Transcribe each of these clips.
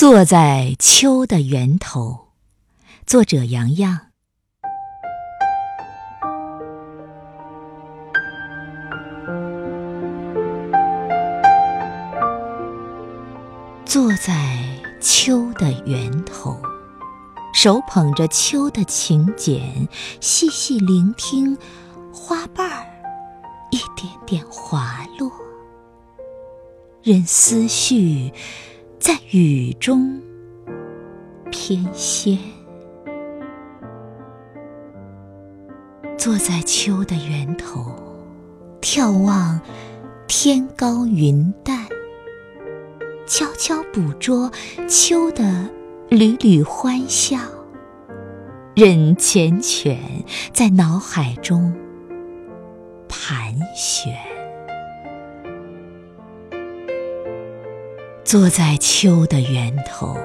坐在秋的源头，作者杨洋。坐在秋的源头，手捧着秋的请柬，细细聆听花瓣儿一点点滑落，任思绪。在雨中翩跹，坐在秋的源头，眺望天高云淡，悄悄捕捉秋的缕缕欢笑，任缱绻在脑海中盘旋。坐在秋的源头，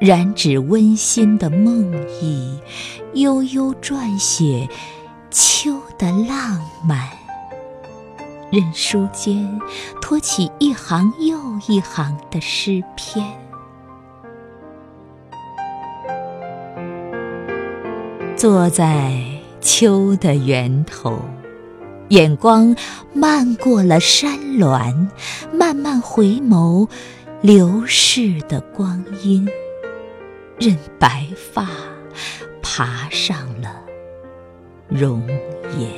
染指温馨的梦意，悠悠撰写秋的浪漫。任书间托起一行又一行的诗篇。坐在秋的源头。眼光漫过了山峦，慢慢回眸流逝的光阴，任白发爬上了容颜。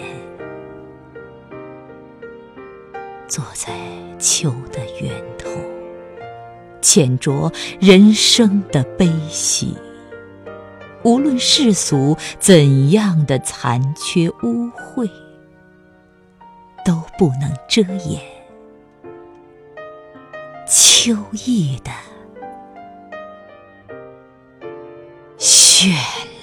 坐在秋的源头，浅酌人生的悲喜，无论世俗怎样的残缺污秽。不能遮掩秋意的绚。